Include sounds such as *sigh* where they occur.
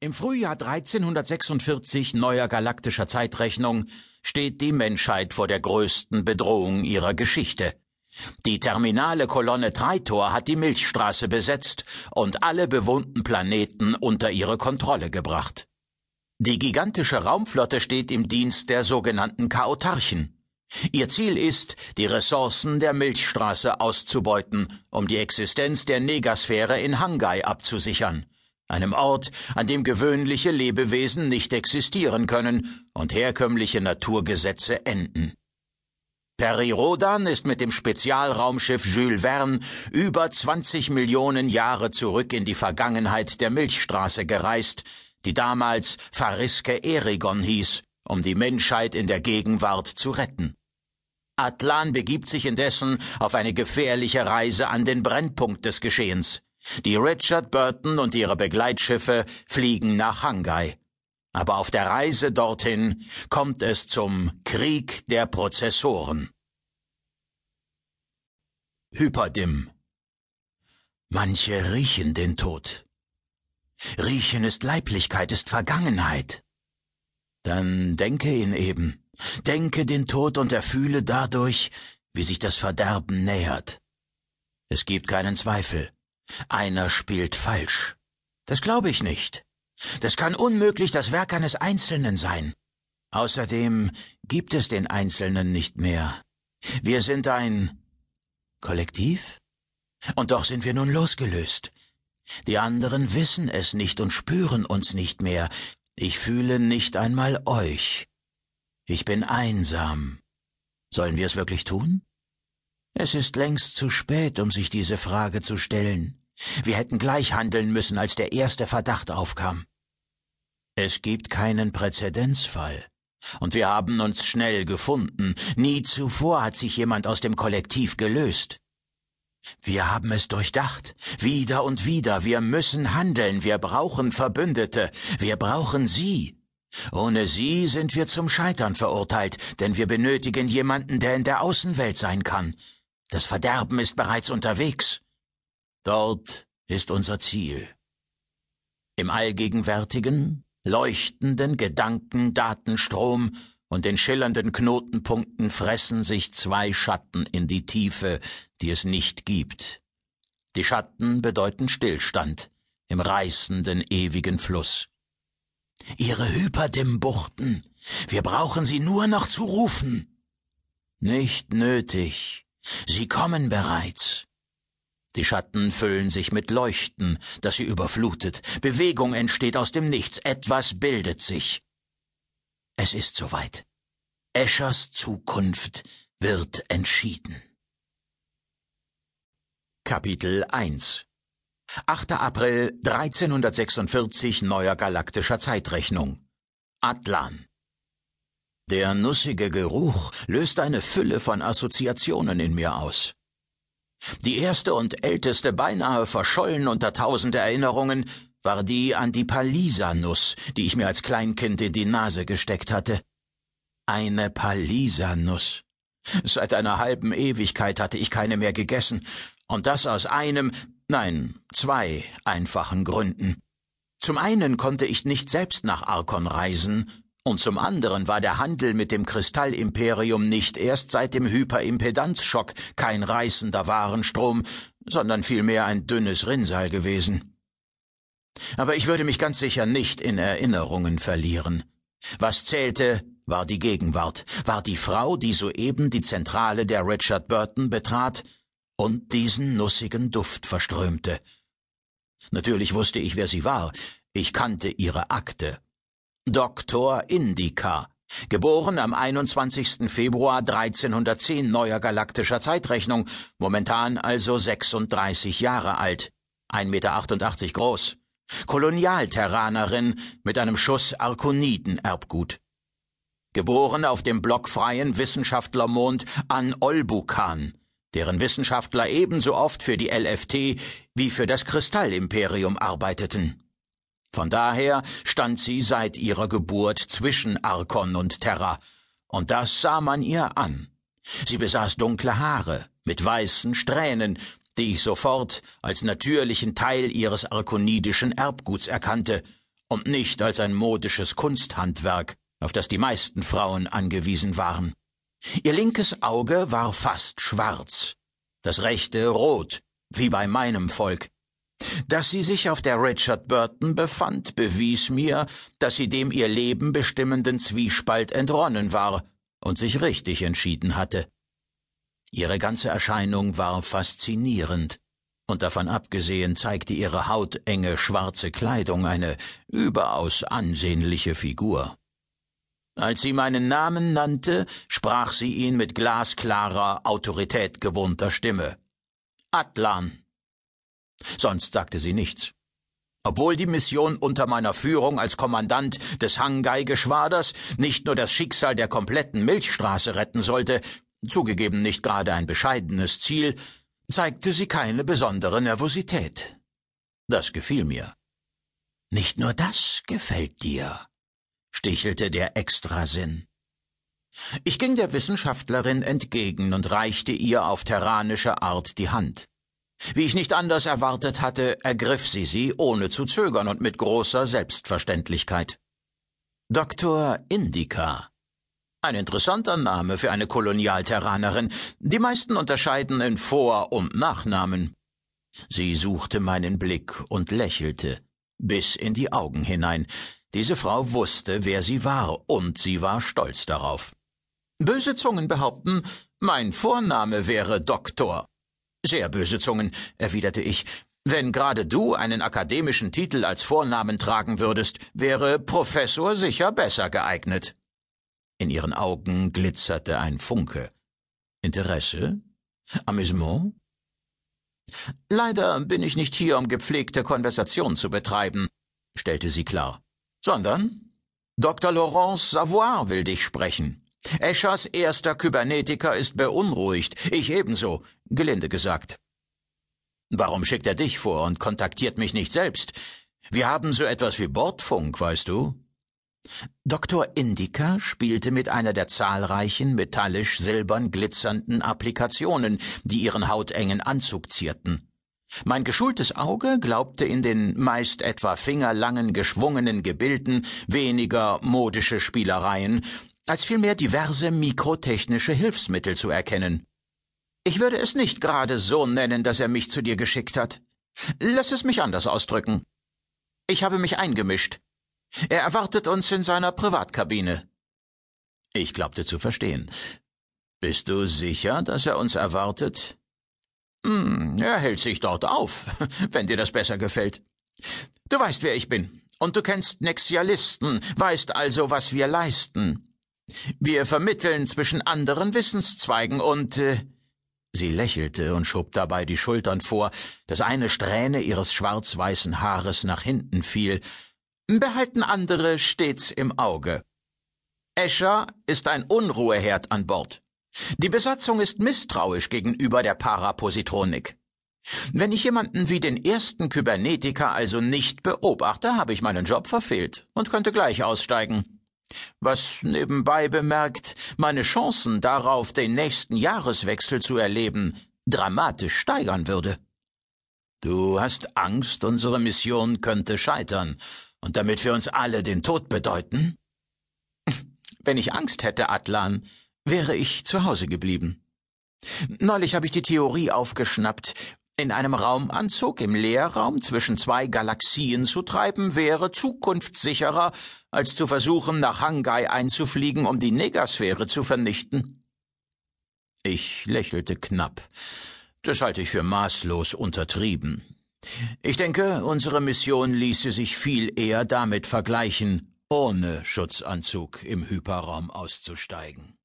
Im Frühjahr 1346 neuer galaktischer Zeitrechnung steht die Menschheit vor der größten Bedrohung ihrer Geschichte. Die terminale Kolonne Treitor hat die Milchstraße besetzt und alle bewohnten Planeten unter ihre Kontrolle gebracht. Die gigantische Raumflotte steht im Dienst der sogenannten Chaotarchen. Ihr Ziel ist, die Ressourcen der Milchstraße auszubeuten, um die Existenz der Negasphäre in Hangai abzusichern einem Ort, an dem gewöhnliche Lebewesen nicht existieren können und herkömmliche Naturgesetze enden. Peri Rodan ist mit dem Spezialraumschiff Jules Verne über 20 Millionen Jahre zurück in die Vergangenheit der Milchstraße gereist, die damals Fariske Erigon hieß, um die Menschheit in der Gegenwart zu retten. Atlan begibt sich indessen auf eine gefährliche Reise an den Brennpunkt des Geschehens. Die Richard Burton und ihre Begleitschiffe fliegen nach Hangai. Aber auf der Reise dorthin kommt es zum Krieg der Prozessoren. Hyperdim Manche riechen den Tod. Riechen ist Leiblichkeit, ist Vergangenheit. Dann denke ihn eben, denke den Tod und erfühle dadurch, wie sich das Verderben nähert. Es gibt keinen Zweifel. Einer spielt falsch. Das glaube ich nicht. Das kann unmöglich das Werk eines Einzelnen sein. Außerdem gibt es den Einzelnen nicht mehr. Wir sind ein Kollektiv? Und doch sind wir nun losgelöst. Die anderen wissen es nicht und spüren uns nicht mehr. Ich fühle nicht einmal euch. Ich bin einsam. Sollen wir es wirklich tun? Es ist längst zu spät, um sich diese Frage zu stellen. Wir hätten gleich handeln müssen, als der erste Verdacht aufkam. Es gibt keinen Präzedenzfall. Und wir haben uns schnell gefunden. Nie zuvor hat sich jemand aus dem Kollektiv gelöst. Wir haben es durchdacht. Wieder und wieder. Wir müssen handeln. Wir brauchen Verbündete. Wir brauchen Sie. Ohne Sie sind wir zum Scheitern verurteilt, denn wir benötigen jemanden, der in der Außenwelt sein kann. Das Verderben ist bereits unterwegs. Dort ist unser Ziel. Im allgegenwärtigen, leuchtenden Gedankendatenstrom und den schillernden Knotenpunkten fressen sich zwei Schatten in die Tiefe, die es nicht gibt. Die Schatten bedeuten Stillstand im reißenden ewigen Fluss. Ihre Hyperdim-Buchten, wir brauchen sie nur noch zu rufen. Nicht nötig. Sie kommen bereits. Die Schatten füllen sich mit Leuchten, das sie überflutet. Bewegung entsteht aus dem Nichts. Etwas bildet sich. Es ist soweit. Eschers Zukunft wird entschieden. Kapitel 1 8. April 1346 neuer galaktischer Zeitrechnung. Atlan. Der nussige Geruch löst eine Fülle von Assoziationen in mir aus. Die erste und älteste beinahe verschollen unter tausend Erinnerungen war die an die Palisanuss, die ich mir als Kleinkind in die Nase gesteckt hatte. Eine Palisanuss. Seit einer halben Ewigkeit hatte ich keine mehr gegessen, und das aus einem, nein, zwei einfachen Gründen. Zum einen konnte ich nicht selbst nach Arkon reisen, und zum anderen war der Handel mit dem Kristallimperium nicht erst seit dem Hyperimpedanzschock kein reißender Warenstrom, sondern vielmehr ein dünnes Rinnsal gewesen. Aber ich würde mich ganz sicher nicht in Erinnerungen verlieren. Was zählte, war die Gegenwart, war die Frau, die soeben die Zentrale der Richard Burton betrat und diesen nussigen Duft verströmte. Natürlich wusste ich, wer sie war, ich kannte ihre Akte Doktor Indica, geboren am 21. Februar 1310 neuer galaktischer Zeitrechnung, momentan also 36 Jahre alt, 1,88 Meter groß, Kolonialterranerin mit einem Schuss Arkoniden-Erbgut. Geboren auf dem blockfreien Wissenschaftlermond an Olbukan, deren Wissenschaftler ebenso oft für die LFT wie für das Kristallimperium arbeiteten. Von daher stand sie seit ihrer Geburt zwischen Arkon und Terra, und das sah man ihr an. Sie besaß dunkle Haare mit weißen Strähnen, die ich sofort als natürlichen Teil ihres arkonidischen Erbguts erkannte, und nicht als ein modisches Kunsthandwerk, auf das die meisten Frauen angewiesen waren. Ihr linkes Auge war fast schwarz, das rechte rot, wie bei meinem Volk. Dass sie sich auf der Richard Burton befand, bewies mir, dass sie dem ihr Leben bestimmenden Zwiespalt entronnen war und sich richtig entschieden hatte. Ihre ganze Erscheinung war faszinierend, und davon abgesehen zeigte ihre hautenge schwarze Kleidung eine überaus ansehnliche Figur. Als sie meinen Namen nannte, sprach sie ihn mit glasklarer, Autorität gewohnter Stimme. Atlan. Sonst sagte sie nichts. Obwohl die Mission unter meiner Führung als Kommandant des Hangai-Geschwaders nicht nur das Schicksal der kompletten Milchstraße retten sollte, zugegeben nicht gerade ein bescheidenes Ziel, zeigte sie keine besondere Nervosität. Das gefiel mir. Nicht nur das gefällt dir, stichelte der Extrasinn. Ich ging der Wissenschaftlerin entgegen und reichte ihr auf terranische Art die Hand. Wie ich nicht anders erwartet hatte, ergriff sie sie, ohne zu zögern und mit großer Selbstverständlichkeit. Dr. Indica. Ein interessanter Name für eine Kolonialterranerin. Die meisten unterscheiden in Vor- und Nachnamen. Sie suchte meinen Blick und lächelte, bis in die Augen hinein. Diese Frau wusste, wer sie war, und sie war stolz darauf. Böse Zungen behaupten, mein Vorname wäre Doktor. Sehr böse Zungen, erwiderte ich. Wenn gerade du einen akademischen Titel als Vornamen tragen würdest, wäre Professor sicher besser geeignet. In ihren Augen glitzerte ein Funke. Interesse? Amüsement? Leider bin ich nicht hier, um gepflegte Konversation zu betreiben, stellte sie klar sondern Dr. Laurence Savoy will dich sprechen. Eschers erster Kybernetiker ist beunruhigt, ich ebenso, gelinde gesagt. Warum schickt er dich vor und kontaktiert mich nicht selbst? Wir haben so etwas wie Bordfunk, weißt du? Dr. Indica spielte mit einer der zahlreichen metallisch silbern glitzernden Applikationen, die ihren hautengen Anzug zierten. Mein geschultes Auge glaubte in den meist etwa fingerlangen geschwungenen Gebilden weniger modische Spielereien, als vielmehr diverse mikrotechnische Hilfsmittel zu erkennen. Ich würde es nicht gerade so nennen, dass er mich zu dir geschickt hat. Lass es mich anders ausdrücken. Ich habe mich eingemischt. Er erwartet uns in seiner Privatkabine. Ich glaubte zu verstehen. Bist du sicher, dass er uns erwartet? Hm, er hält sich dort auf, *laughs* wenn dir das besser gefällt. Du weißt, wer ich bin. Und du kennst Nexialisten, weißt also, was wir leisten. Wir vermitteln zwischen anderen Wissenszweigen und äh, Sie lächelte und schob dabei die Schultern vor, dass eine Strähne ihres schwarz-weißen Haares nach hinten fiel, behalten andere stets im Auge. Escher ist ein Unruheherd an Bord. Die Besatzung ist misstrauisch gegenüber der Parapositronik. Wenn ich jemanden wie den ersten Kybernetiker also nicht beobachte, habe ich meinen Job verfehlt und könnte gleich aussteigen. Was nebenbei bemerkt meine Chancen darauf, den nächsten Jahreswechsel zu erleben, dramatisch steigern würde. Du hast Angst, unsere Mission könnte scheitern und damit für uns alle den Tod bedeuten? Wenn ich Angst hätte, Atlan, wäre ich zu Hause geblieben. Neulich habe ich die Theorie aufgeschnappt, in einem Raumanzug im Leerraum zwischen zwei Galaxien zu treiben, wäre zukunftssicherer, als zu versuchen, nach Hangai einzufliegen, um die Negasphäre zu vernichten. Ich lächelte knapp. Das halte ich für maßlos untertrieben. Ich denke, unsere Mission ließe sich viel eher damit vergleichen, ohne Schutzanzug im Hyperraum auszusteigen.